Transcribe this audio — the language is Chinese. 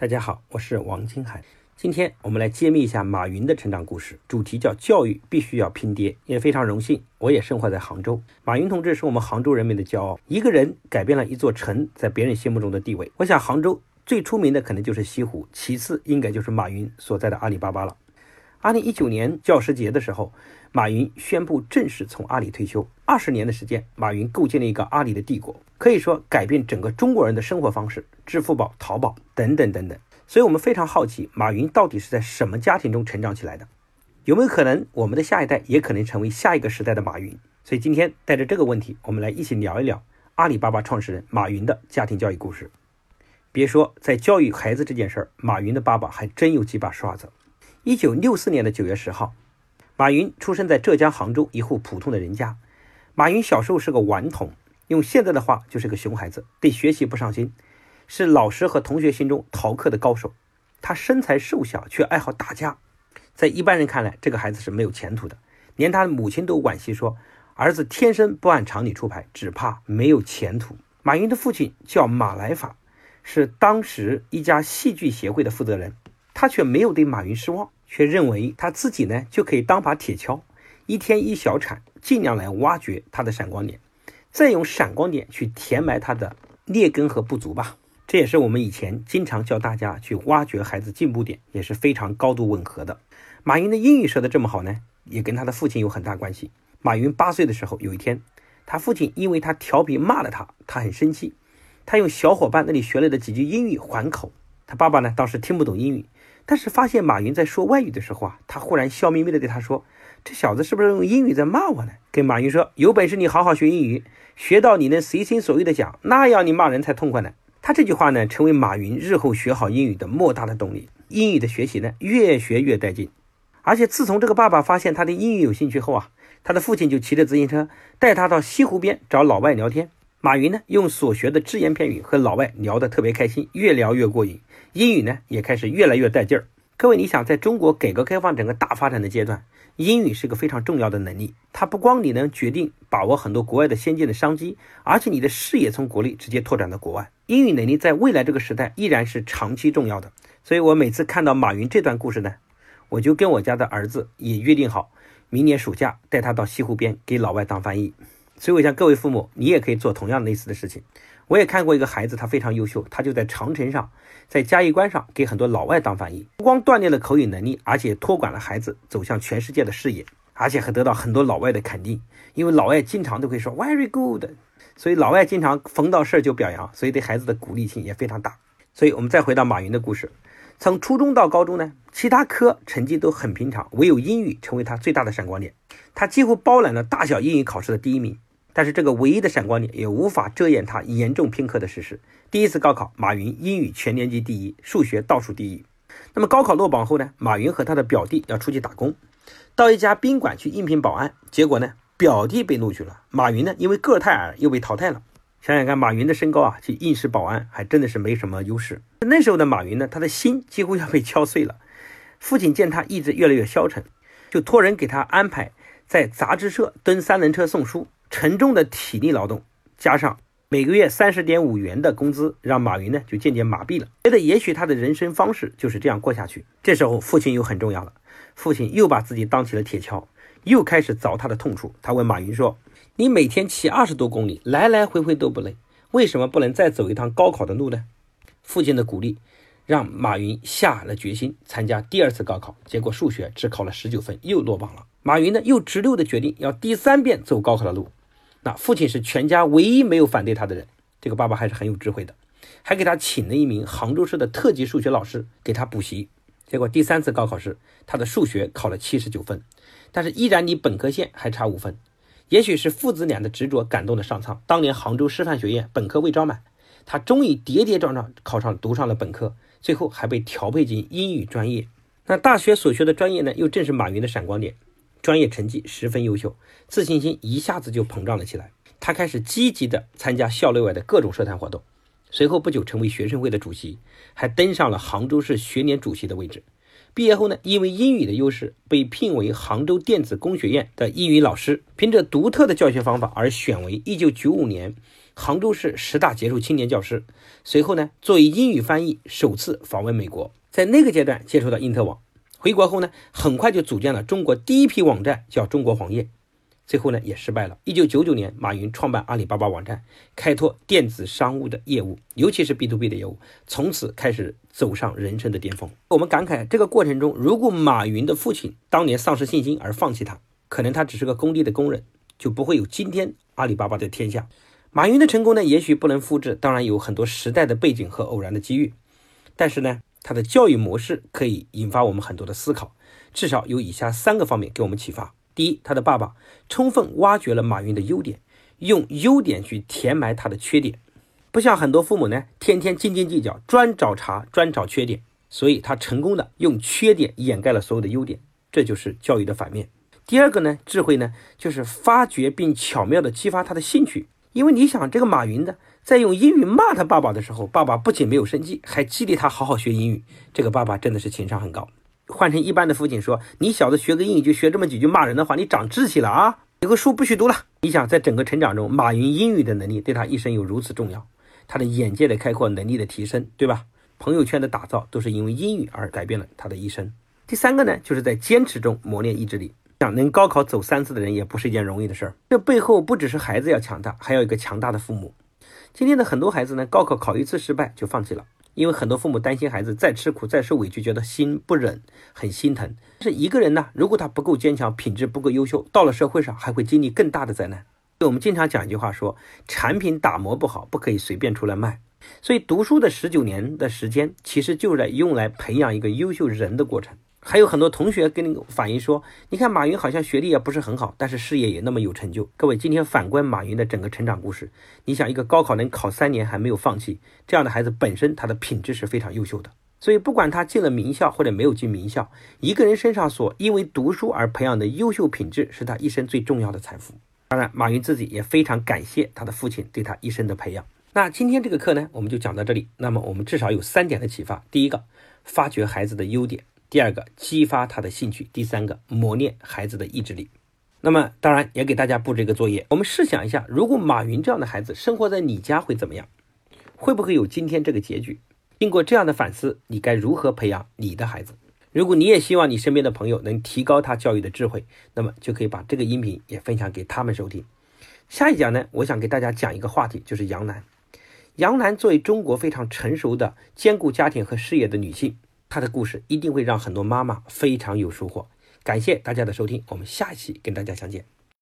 大家好，我是王金海。今天我们来揭秘一下马云的成长故事，主题叫“教育必须要拼爹”。也非常荣幸，我也生活在杭州。马云同志是我们杭州人民的骄傲。一个人改变了一座城在别人心目中的地位。我想杭州最出名的可能就是西湖，其次应该就是马云所在的阿里巴巴了。二零一九年教师节的时候，马云宣布正式从阿里退休。二十年的时间，马云构建了一个阿里的帝国。可以说改变整个中国人的生活方式，支付宝、淘宝等等等等。所以我们非常好奇，马云到底是在什么家庭中成长起来的？有没有可能我们的下一代也可能成为下一个时代的马云？所以今天带着这个问题，我们来一起聊一聊阿里巴巴创始人马云的家庭教育故事。别说在教育孩子这件事儿，马云的爸爸还真有几把刷子。一九六四年的九月十号，马云出生在浙江杭州一户普通的人家。马云小时候是个顽童。用现在的话就是个熊孩子，对学习不上心，是老师和同学心中逃课的高手。他身材瘦小，却爱好打架，在一般人看来，这个孩子是没有前途的。连他的母亲都惋惜说：“儿子天生不按常理出牌，只怕没有前途。”马云的父亲叫马来法，是当时一家戏剧协会的负责人。他却没有对马云失望，却认为他自己呢就可以当把铁锹，一天一小铲，尽量来挖掘他的闪光点。再用闪光点去填埋他的劣根和不足吧，这也是我们以前经常教大家去挖掘孩子进步点，也是非常高度吻合的。马云的英语说的这么好呢，也跟他的父亲有很大关系。马云八岁的时候，有一天，他父亲因为他调皮骂了他，他很生气，他用小伙伴那里学来的几句英语还口。他爸爸呢，当时听不懂英语，但是发现马云在说外语的时候啊，他忽然笑眯眯的对他说。这小子是不是用英语在骂我呢？跟马云说：“有本事你好好学英语，学到你能随心所欲的讲，那样你骂人才痛快呢。”他这句话呢，成为马云日后学好英语的莫大的动力。英语的学习呢，越学越带劲。而且自从这个爸爸发现他对英语有兴趣后啊，他的父亲就骑着自行车带他到西湖边找老外聊天。马云呢，用所学的只言片语和老外聊得特别开心，越聊越过瘾，英语呢也开始越来越带劲儿。各位，你想，在中国改革开放整个大发展的阶段，英语是个非常重要的能力。它不光你能决定把握很多国外的先进的商机，而且你的视野从国内直接拓展到国外。英语能力在未来这个时代依然是长期重要的。所以我每次看到马云这段故事呢，我就跟我家的儿子也约定好，明年暑假带他到西湖边给老外当翻译。所以我想各位父母，你也可以做同样类似的事情。我也看过一个孩子，他非常优秀，他就在长城上，在嘉峪关上给很多老外当翻译，不光锻炼了口语能力，而且托管了孩子走向全世界的视野，而且还得到很多老外的肯定，因为老外经常都会说 very good，所以老外经常逢到事儿就表扬，所以对孩子的鼓励性也非常大。所以我们再回到马云的故事，从初中到高中呢，其他科成绩都很平常，唯有英语成为他最大的闪光点，他几乎包揽了大小英语考试的第一名。但是这个唯一的闪光点也无法遮掩他严重偏科的事实。第一次高考，马云英语全年级第一，数学倒数第一。那么高考落榜后呢？马云和他的表弟要出去打工，到一家宾馆去应聘保安。结果呢，表弟被录取了，马云呢，因为个太矮又被淘汰了。想想看，马云的身高啊，去应试保安还真的是没什么优势。那时候的马云呢，他的心几乎要被敲碎了。父亲见他意志越来越消沉，就托人给他安排在杂志社蹲三轮车送书。沉重的体力劳动，加上每个月三十点五元的工资，让马云呢就渐渐麻痹了，觉得也许他的人生方式就是这样过下去。这时候父亲又很重要了，父亲又把自己当起了铁锹，又开始凿他的痛处。他问马云说：“你每天骑二十多公里，来来回回都不累，为什么不能再走一趟高考的路呢？”父亲的鼓励让马云下了决心参加第二次高考，结果数学只考了十九分，又落榜了。马云呢又直溜的决定要第三遍走高考的路。那父亲是全家唯一没有反对他的人，这个爸爸还是很有智慧的，还给他请了一名杭州市的特级数学老师给他补习。结果第三次高考时，他的数学考了七十九分，但是依然离本科线还差五分。也许是父子俩的执着感动了上苍，当年杭州师范学院本科未招满，他终于跌跌撞撞考上读上了本科，最后还被调配进英语专业。那大学所学的专业呢，又正是马云的闪光点。专业成绩十分优秀，自信心一下子就膨胀了起来。他开始积极地参加校内外的各种社团活动，随后不久成为学生会的主席，还登上了杭州市学联主席的位置。毕业后呢，因为英语的优势，被聘为杭州电子工学院的英语老师，凭着独特的教学方法而选为1995年杭州市十大杰出青年教师。随后呢，作为英语翻译，首次访问美国。在那个阶段接触到因特网。回国后呢，很快就组建了中国第一批网站，叫中国黄页。最后呢，也失败了。一九九九年，马云创办阿里巴巴网站，开拓电子商务的业务，尤其是 B to B 的业务，从此开始走上人生的巅峰。我们感慨，这个过程中，如果马云的父亲当年丧失信心而放弃他，可能他只是个工地的工人，就不会有今天阿里巴巴的天下。马云的成功呢，也许不能复制，当然有很多时代的背景和偶然的机遇，但是呢，他的教育模式可以引发我们很多的思考，至少有以下三个方面给我们启发。第一，他的爸爸充分挖掘了马云的优点，用优点去填埋他的缺点，不像很多父母呢，天天斤斤计较，专找茬，专找缺点，所以他成功的用缺点掩盖了所有的优点，这就是教育的反面。第二个呢，智慧呢，就是发掘并巧妙的激发他的兴趣，因为你想，这个马云的在用英语骂他爸爸的时候，爸爸不仅没有生气，还激励他好好学英语，这个爸爸真的是情商很高。换成一般的父亲说：“你小子学个英语就学这么几句骂人的话，你长志气了啊！有个书不许读了。”你想，在整个成长中，马云英语的能力对他一生有如此重要，他的眼界的开阔、能力的提升，对吧？朋友圈的打造都是因为英语而改变了他的一生。第三个呢，就是在坚持中磨练意志力。想能高考走三次的人也不是一件容易的事儿。这背后不只是孩子要强大，还要一个强大的父母。今天的很多孩子呢，高考考一次失败就放弃了。因为很多父母担心孩子再吃苦、再受委屈，觉得心不忍，很心疼。是一个人呢，如果他不够坚强，品质不够优秀，到了社会上还会经历更大的灾难。我们经常讲一句话，说产品打磨不好，不可以随便出来卖。所以读书的十九年的时间，其实就是在用来培养一个优秀人的过程。还有很多同学跟你反映说，你看马云好像学历也不是很好，但是事业也那么有成就。各位，今天反观马云的整个成长故事，你想一个高考能考三年还没有放弃，这样的孩子本身他的品质是非常优秀的。所以不管他进了名校或者没有进名校，一个人身上所因为读书而培养的优秀品质，是他一生最重要的财富。当然，马云自己也非常感谢他的父亲对他一生的培养。那今天这个课呢，我们就讲到这里。那么我们至少有三点的启发：第一个，发掘孩子的优点。第二个，激发他的兴趣；第三个，磨练孩子的意志力。那么，当然也给大家布置一个作业。我们试想一下，如果马云这样的孩子生活在你家会怎么样？会不会有今天这个结局？经过这样的反思，你该如何培养你的孩子？如果你也希望你身边的朋友能提高他教育的智慧，那么就可以把这个音频也分享给他们收听。下一讲呢，我想给大家讲一个话题，就是杨澜。杨澜作为中国非常成熟的兼顾家庭和事业的女性。他的故事一定会让很多妈妈非常有收获。感谢大家的收听，我们下一期跟大家相见。